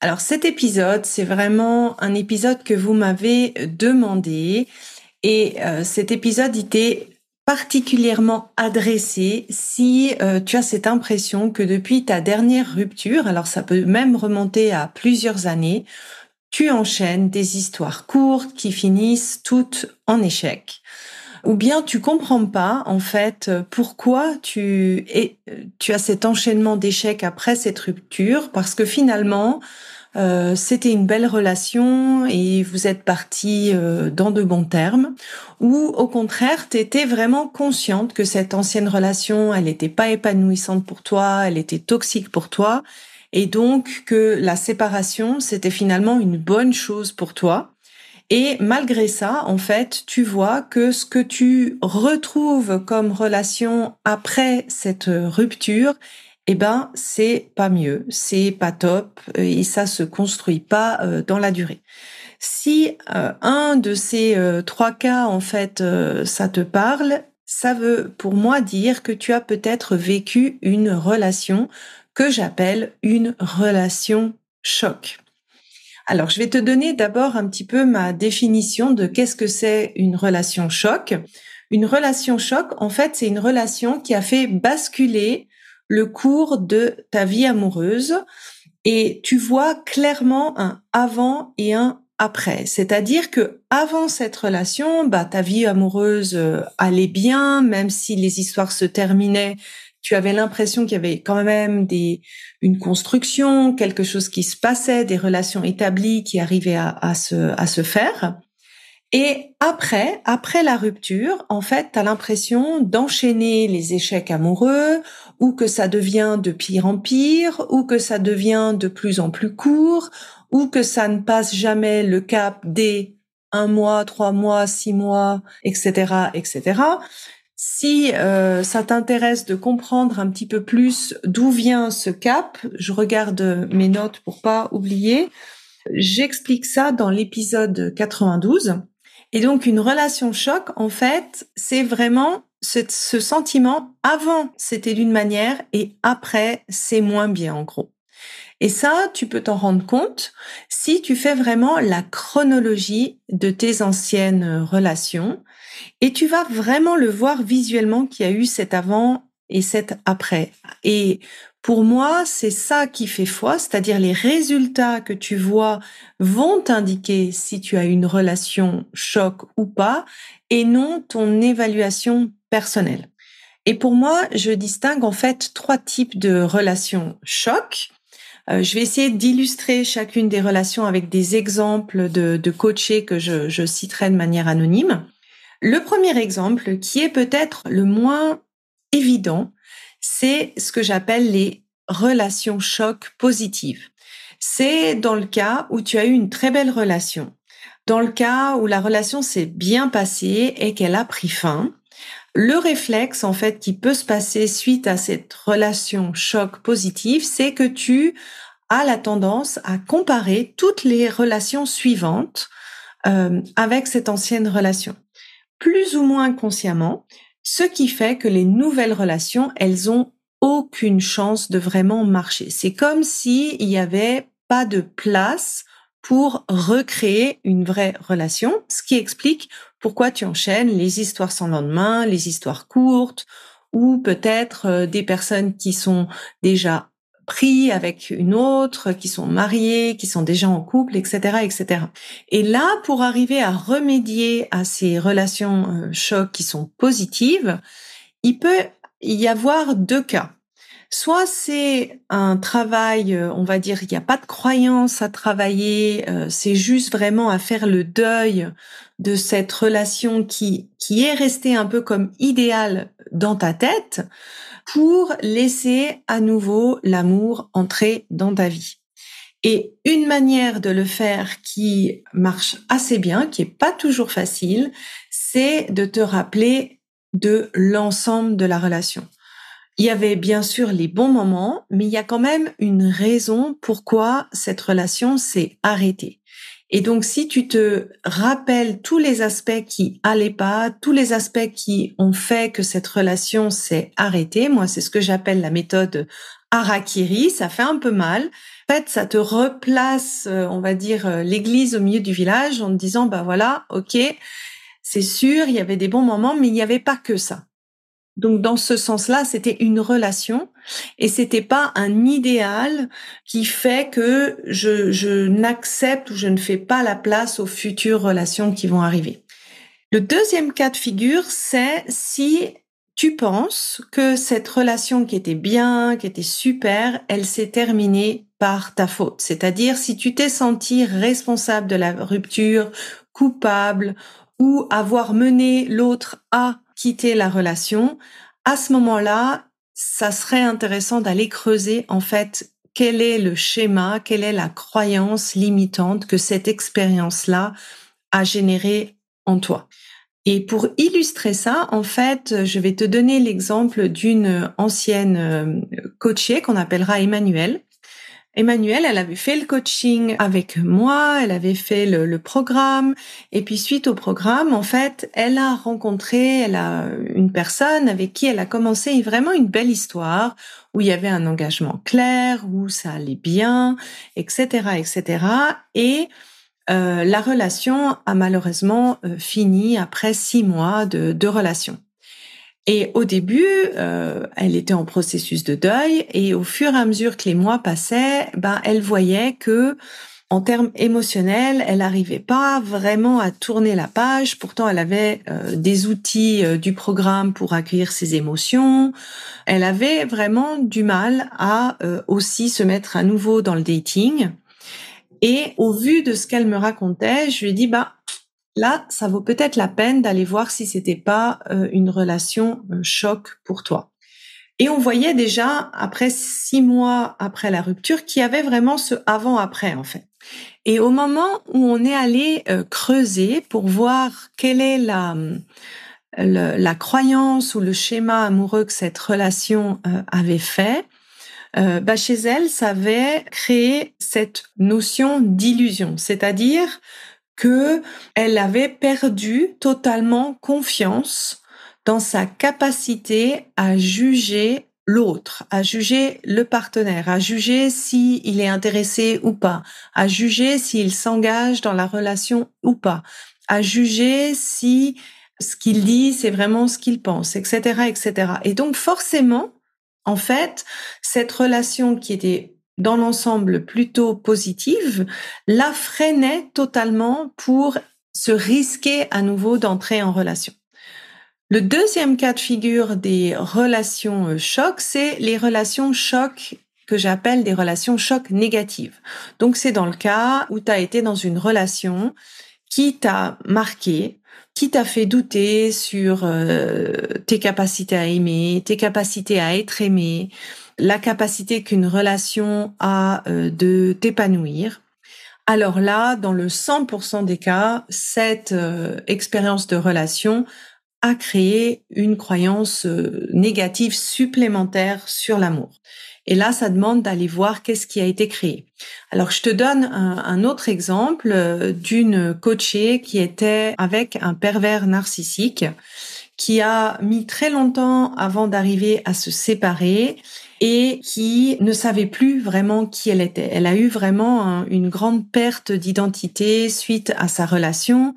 Alors cet épisode, c'est vraiment un épisode que vous m'avez demandé et euh, cet épisode était particulièrement adressé si euh, tu as cette impression que depuis ta dernière rupture, alors ça peut même remonter à plusieurs années, tu enchaînes des histoires courtes qui finissent toutes en échec. Ou bien tu comprends pas en fait pourquoi tu es, tu as cet enchaînement d'échecs après cette rupture parce que finalement euh, c'était une belle relation et vous êtes partis euh, dans de bons termes. Ou au contraire tu étais vraiment consciente que cette ancienne relation elle n'était pas épanouissante pour toi elle était toxique pour toi. Et donc que la séparation c'était finalement une bonne chose pour toi. Et malgré ça, en fait, tu vois que ce que tu retrouves comme relation après cette rupture, eh ben, c'est pas mieux, c'est pas top et ça se construit pas euh, dans la durée. Si euh, un de ces euh, trois cas, en fait, ça te parle, ça veut pour moi dire que tu as peut-être vécu une relation que j'appelle une relation choc. Alors, je vais te donner d'abord un petit peu ma définition de qu'est-ce que c'est une relation choc. Une relation choc, en fait, c'est une relation qui a fait basculer le cours de ta vie amoureuse et tu vois clairement un avant et un après. C'est-à-dire que avant cette relation, bah, ta vie amoureuse euh, allait bien, même si les histoires se terminaient tu avais l'impression qu'il y avait quand même des une construction, quelque chose qui se passait, des relations établies qui arrivaient à, se à se faire. Et après, après la rupture, en fait, tu as l'impression d'enchaîner les échecs amoureux, ou que ça devient de pire en pire, ou que ça devient de plus en plus court, ou que ça ne passe jamais le cap des un mois, trois mois, six mois, etc., etc. Si euh, ça t'intéresse de comprendre un petit peu plus d'où vient ce cap, je regarde mes notes pour pas oublier. J'explique ça dans l'épisode 92. Et donc une relation choc, en fait, c'est vraiment ce, sentiment avant c'était d'une manière et après c'est moins bien en gros. Et ça, tu peux t'en rendre compte si tu fais vraiment la chronologie de tes anciennes relations et tu vas vraiment le voir visuellement qu'il y a eu cet avant et cet après. Et pour moi, c'est ça qui fait foi, c'est-à-dire les résultats que tu vois vont t'indiquer si tu as une relation choc ou pas, et non ton évaluation personnelle. Et pour moi, je distingue en fait trois types de relations choc. Euh, je vais essayer d'illustrer chacune des relations avec des exemples de, de coachés que je, je citerai de manière anonyme. Le premier exemple, qui est peut-être le moins évident, c'est ce que j'appelle les relations choc positives. C'est dans le cas où tu as eu une très belle relation, dans le cas où la relation s'est bien passée et qu'elle a pris fin. Le réflexe, en fait, qui peut se passer suite à cette relation choc positive, c'est que tu as la tendance à comparer toutes les relations suivantes euh, avec cette ancienne relation plus ou moins consciemment, ce qui fait que les nouvelles relations, elles ont aucune chance de vraiment marcher. C'est comme s'il n'y avait pas de place pour recréer une vraie relation, ce qui explique pourquoi tu enchaînes les histoires sans lendemain, les histoires courtes, ou peut-être euh, des personnes qui sont déjà pris avec une autre, qui sont mariés, qui sont déjà en couple, etc., etc. Et là, pour arriver à remédier à ces relations euh, chocs qui sont positives, il peut y avoir deux cas. Soit c'est un travail, euh, on va dire, il n'y a pas de croyance à travailler, euh, c'est juste vraiment à faire le deuil de cette relation qui, qui est restée un peu comme idéale dans ta tête pour laisser à nouveau l'amour entrer dans ta vie. Et une manière de le faire qui marche assez bien, qui est pas toujours facile, c'est de te rappeler de l'ensemble de la relation. Il y avait bien sûr les bons moments, mais il y a quand même une raison pourquoi cette relation s'est arrêtée. Et donc, si tu te rappelles tous les aspects qui allaient pas, tous les aspects qui ont fait que cette relation s'est arrêtée, moi, c'est ce que j'appelle la méthode Harakiri, ça fait un peu mal. En fait, ça te replace, euh, on va dire, euh, l'église au milieu du village en te disant, bah voilà, ok, c'est sûr, il y avait des bons moments, mais il n'y avait pas que ça. Donc dans ce sens-là, c'était une relation et c'était pas un idéal qui fait que je, je n'accepte ou je ne fais pas la place aux futures relations qui vont arriver. Le deuxième cas de figure, c'est si tu penses que cette relation qui était bien, qui était super, elle s'est terminée par ta faute. C'est-à-dire si tu t'es senti responsable de la rupture, coupable ou avoir mené l'autre à quitter la relation, à ce moment-là, ça serait intéressant d'aller creuser en fait quel est le schéma, quelle est la croyance limitante que cette expérience-là a généré en toi. Et pour illustrer ça, en fait, je vais te donner l'exemple d'une ancienne euh, coachée qu'on appellera Emmanuel, Emmanuelle, elle avait fait le coaching avec moi, elle avait fait le, programme, et puis suite au programme, en fait, elle a rencontré, elle a une personne avec qui elle a commencé vraiment une belle histoire où il y avait un engagement clair, où ça allait bien, etc., etc. Et euh, la relation a malheureusement euh, fini après six mois de, de relation. Et au début, euh, elle était en processus de deuil et au fur et à mesure que les mois passaient, ben elle voyait que en termes émotionnels, elle n'arrivait pas vraiment à tourner la page. Pourtant, elle avait euh, des outils euh, du programme pour accueillir ses émotions. Elle avait vraiment du mal à aussi se mettre à nouveau dans le dating. Et au vu de ce qu'elle me racontait, je lui ai dit, bah, là, ça vaut peut-être la peine d'aller voir si c'était pas euh, une relation euh, choc pour toi. Et on voyait déjà, après six mois après la rupture, qu'il y avait vraiment ce avant-après, en fait. Et au moment où on est allé euh, creuser pour voir quelle est la, la croyance ou le schéma amoureux que cette relation avait fait, bah chez elle, ça avait créé cette notion d'illusion, c'est-à-dire que elle avait perdu totalement confiance dans sa capacité à juger l'autre, à juger le partenaire, à juger s'il est intéressé ou pas, à juger s'il s'engage dans la relation ou pas, à juger si ce qu'il dit, c'est vraiment ce qu'il pense, etc., etc. Et donc, forcément, en fait, cette relation qui était dans l'ensemble plutôt positive, la freinait totalement pour se risquer à nouveau d'entrer en relation. Le deuxième cas de figure des relations euh, chocs, c'est les relations chocs que j'appelle des relations chocs négatives. Donc c'est dans le cas où tu as été dans une relation qui t'a marqué, qui t'a fait douter sur euh, tes capacités à aimer, tes capacités à être aimé, la capacité qu'une relation a euh, de t'épanouir, alors là, dans le 100% des cas, cette euh, expérience de relation a créé une croyance euh, négative supplémentaire sur l'amour. Et là, ça demande d'aller voir qu'est-ce qui a été créé. Alors, je te donne un, un autre exemple d'une coachée qui était avec un pervers narcissique qui a mis très longtemps avant d'arriver à se séparer et qui ne savait plus vraiment qui elle était. Elle a eu vraiment une grande perte d'identité suite à sa relation.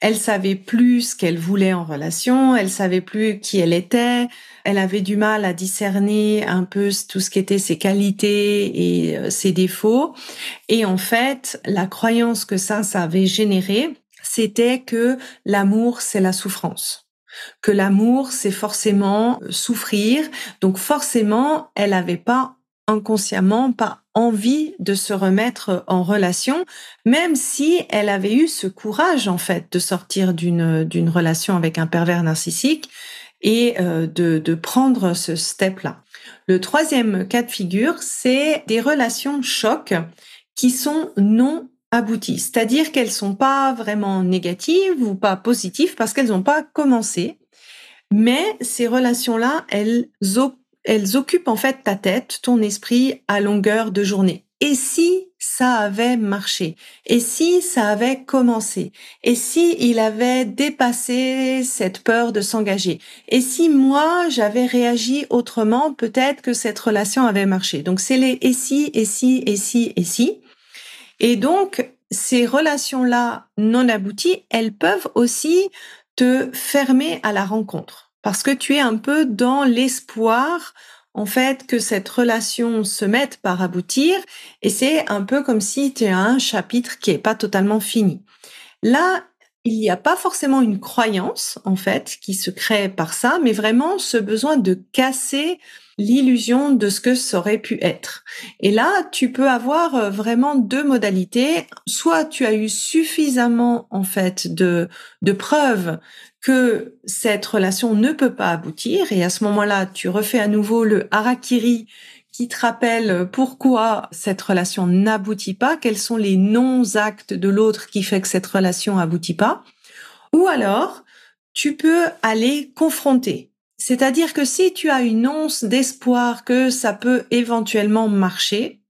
Elle savait plus ce qu'elle voulait en relation, elle savait plus qui elle était, elle avait du mal à discerner un peu tout ce qui était ses qualités et euh, ses défauts. Et en fait, la croyance que ça, ça avait généré, c'était que l'amour, c'est la souffrance que l'amour, c'est forcément souffrir. Donc forcément, elle n'avait pas inconsciemment pas envie de se remettre en relation, même si elle avait eu ce courage en fait de sortir d'une d'une relation avec un pervers narcissique et euh, de, de prendre ce step-là. Le troisième cas de figure, c'est des relations choc qui sont non abouties, c'est-à-dire qu'elles sont pas vraiment négatives ou pas positives parce qu'elles n'ont pas commencé, mais ces relations-là, elles, occupent en fait ta tête, ton esprit à longueur de journée. Et si ça avait marché? Et si ça avait commencé? Et si il avait dépassé cette peur de s'engager? Et si moi j'avais réagi autrement, peut-être que cette relation avait marché. Donc c'est les et si, et si, et si, et si. Et donc ces relations-là non abouties, elles peuvent aussi te fermer à la rencontre parce que tu es un peu dans l'espoir en fait que cette relation se mette par aboutir et c'est un peu comme si tu as un chapitre qui est pas totalement fini. Là, il n'y a pas forcément une croyance en fait qui se crée par ça, mais vraiment ce besoin de casser l'illusion de ce que ça aurait pu être. Et là, tu peux avoir euh, vraiment deux modalités. Soit tu as eu suffisamment en fait de, de preuves que cette relation ne peut pas aboutir et à ce moment-là, tu refais à nouveau le harakiri qui te rappelle pourquoi cette relation n'aboutit pas, quels sont les non-actes de l'autre qui fait que cette relation aboutit pas. Ou alors, tu peux aller confronter. C'est-à-dire que si tu as une once d'espoir que ça peut éventuellement marcher,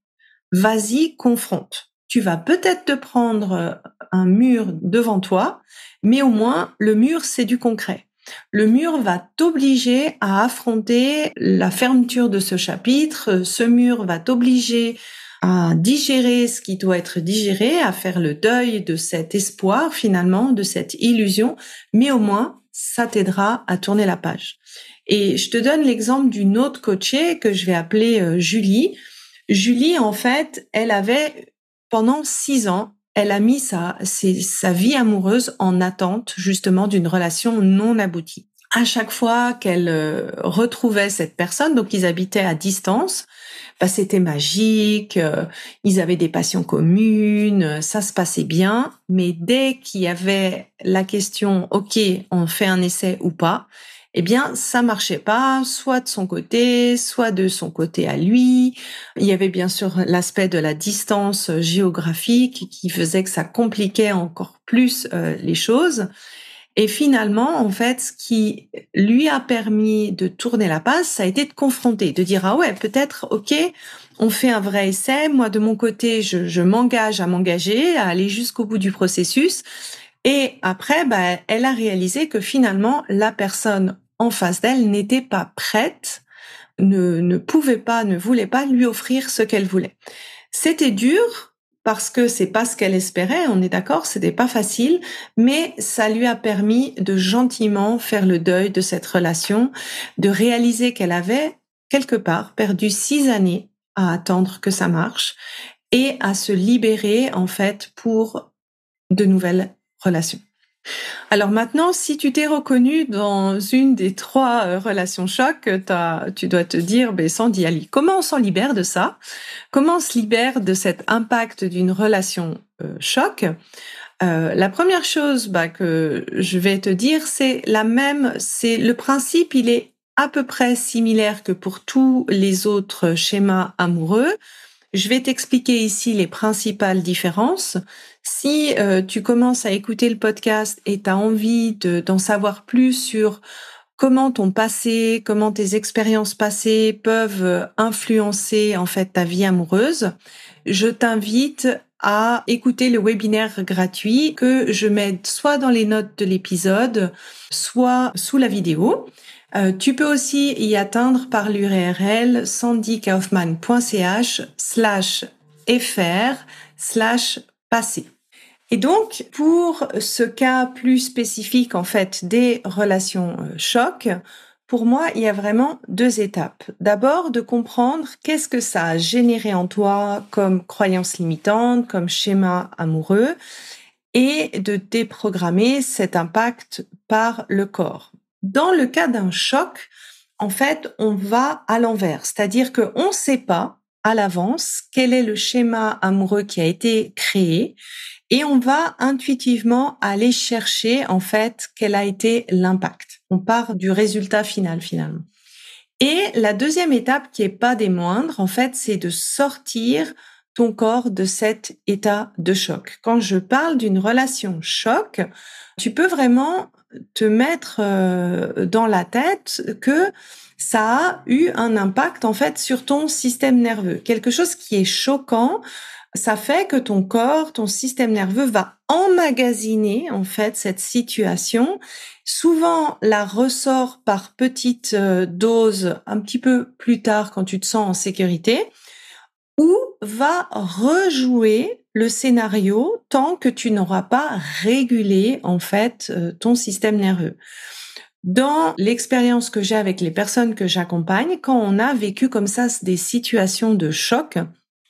vas-y, confronte. Tu vas peut-être te prendre un mur devant toi, mais au moins le mur, c'est du concret. Le mur va t'obliger à affronter la fermeture de ce chapitre. Ce mur va t'obliger à digérer ce qui doit être digéré, à faire le deuil de cet espoir finalement, de cette illusion, mais au moins ça t'aidera à tourner la page. Et je te donne l'exemple d'une autre coachée que je vais appeler euh, Julie. Julie, en fait, elle avait pendant six ans elle a mis sa, vie amoureuse en attente justement d'une relation non aboutie. À chaque fois qu'elle euh, retrouvait cette personne, donc ils habitaient à distance, bah, c'était magique, euh, ils avaient des passions communes, ça se passait bien, mais dès qu'il y avait la question, ok, on fait un essai ou pas, eh bien, ça marchait pas, soit de son côté, soit de son côté à lui. Il y avait bien sûr l'aspect de la distance géographique qui faisait que ça compliquait encore plus euh, les choses. Et finalement, en fait, ce qui lui a permis de tourner la passe, ça a été de confronter, de dire ah ouais, peut-être ok, on fait un vrai essai. Moi, de mon côté, je, je m'engage à m'engager, à aller jusqu'au bout du processus. Et après, bah, elle a réalisé que finalement, la personne en face d'elle n'était pas prête, ne, ne pouvait pas, ne voulait pas lui offrir ce qu'elle voulait. C'était dur parce que c'est pas ce qu'elle espérait, on est d'accord, c'était pas facile, mais ça lui a permis de gentiment faire le deuil de cette relation, de réaliser qu'elle avait quelque part perdu six années à attendre que ça marche et à se libérer en fait pour de nouvelles Alors maintenant, si tu t'es reconnu dans une des trois euh, relations choc, tu dois te dire, ben, Sandy Ali, comment on s'en libère de ça? Comment on se libère de cet impact d'une relation euh, choc? Euh, la première chose bah, que je vais te dire, c'est la même, c'est le principe, il est à peu près similaire que pour tous les autres schémas amoureux. Je vais t'expliquer ici les principales différences. Si euh, tu commences à écouter le podcast et tu as envie d'en savoir plus sur comment ton passé, comment tes expériences passées peuvent euh, influencer en fait ta vie amoureuse, je t'invite à écouter le webinaire gratuit que je mets soit dans les notes de l'épisode, soit sous la vidéo. Euh, tu peux aussi y atteindre par l'URL sandykaufman.ch slash fr slash passé. Et donc, pour ce cas plus spécifique, en fait, des relations euh, choc, pour moi, il y a vraiment deux étapes. D'abord, de comprendre qu'est-ce que ça a généré en toi comme croyance limitante, comme schéma amoureux, et de déprogrammer cet impact par le corps. Dans le cas d'un choc, en fait, on va à l'envers, c'est-à-dire qu'on ne sait pas à l'avance quel est le schéma amoureux qui a été créé et on va intuitivement aller chercher en fait quel a été l'impact. On part du résultat final finalement. Et la deuxième étape qui est pas des moindres, en fait, c'est de sortir ton corps de cet état de choc. Quand je parle d'une relation choc, tu peux vraiment te mettre euh, dans la tête que ça a eu un impact en fait sur ton système nerveux. Quelque chose qui est choquant, ça fait que ton corps, ton système nerveux va emmagasiner en fait cette situation. Souvent, la ressort par petites euh, doses un petit peu plus tard quand tu te sens en sécurité ou va rejouer le scénario tant que tu n'auras pas régulé en fait euh, ton système nerveux? Dans l'expérience que j'ai avec les personnes que j'accompagne, quand on a vécu comme ça des situations de choc,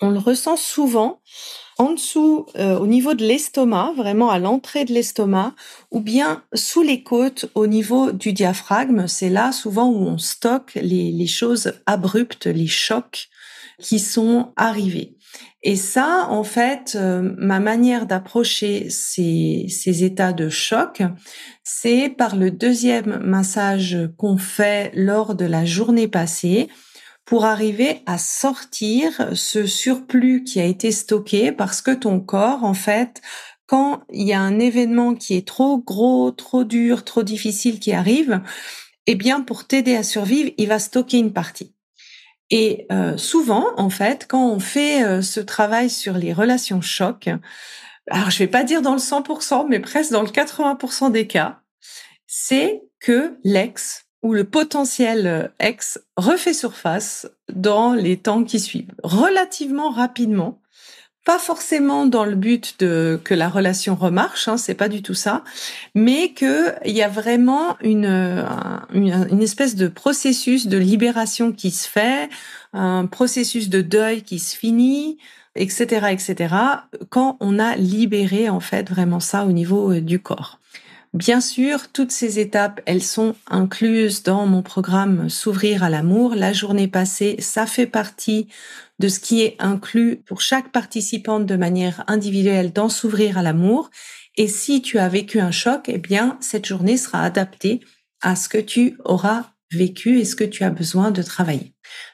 on le ressent souvent en dessous, euh, au niveau de l'estomac, vraiment à l'entrée de l'estomac, ou bien sous les côtes au niveau du diaphragme. C'est là souvent où on stocke les choses abruptes, les chocs qui sont arrivés. Et ça, en fait, euh, ma manière d'approcher ces, ces états de choc, c'est par le deuxième massage qu'on fait lors de la journée passée pour arriver à sortir ce surplus qui a été stocké parce que ton corps, en fait, quand il y a un événement qui est trop gros, trop dur, trop difficile qui arrive, eh bien, pour t'aider à survivre, il va stocker une partie. Et euh, souvent, en fait, quand on fait euh, ce travail sur les relations choc, alors je vais pas dire dans le 100%, mais presque dans le 80% des cas, c'est que l'ex ou le potentiel euh, ex refait surface dans les temps qui suivent, relativement rapidement, pas forcément dans le but de que la relation remarche, hein, c'est pas du tout ça, mais que il y a vraiment une, une, espèce de processus de libération qui se fait, un processus de deuil qui se finit, etc., etc. Quand on a libéré en fait vraiment ça au niveau euh, du corps. Bien sûr, toutes ces étapes, elles sont incluses dans mon programme S'ouvrir à l'amour. La journée passée, ça fait partie de ce qui est inclus pour chaque participante de manière individuelle dans S'ouvrir à l'amour. Et si tu as vécu un choc, eh bien, cette journée sera adaptée à ce que tu auras vécu et ce que tu as besoin de travailler.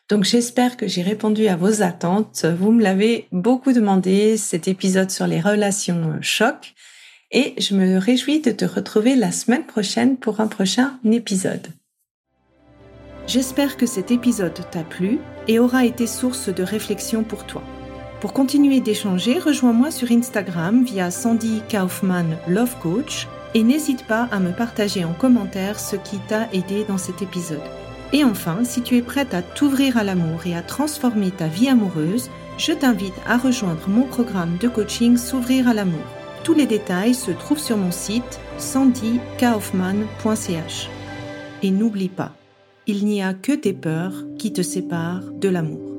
Donc j'espère que j'ai répondu à vos attentes. Vous me l'avez beaucoup demandé, cet épisode sur les relations choc et je me réjouis de te retrouver la semaine prochaine pour un prochain épisode. J'espère que cet épisode t'a plu et aura été source de réflexion pour toi. Pour continuer d'échanger, rejoins-moi sur Instagram via Sandy Kaufman Love Coach et n'hésite pas à me partager en commentaire ce qui t'a aidé dans cet épisode. Et enfin, si tu es prête à t'ouvrir à l'amour et à transformer ta vie amoureuse, je t'invite à rejoindre mon programme de coaching S'ouvrir à l'amour. Tous les détails se trouvent sur mon site sandykaufman.ch. Et n'oublie pas, il n'y a que tes peurs qui te séparent de l'amour.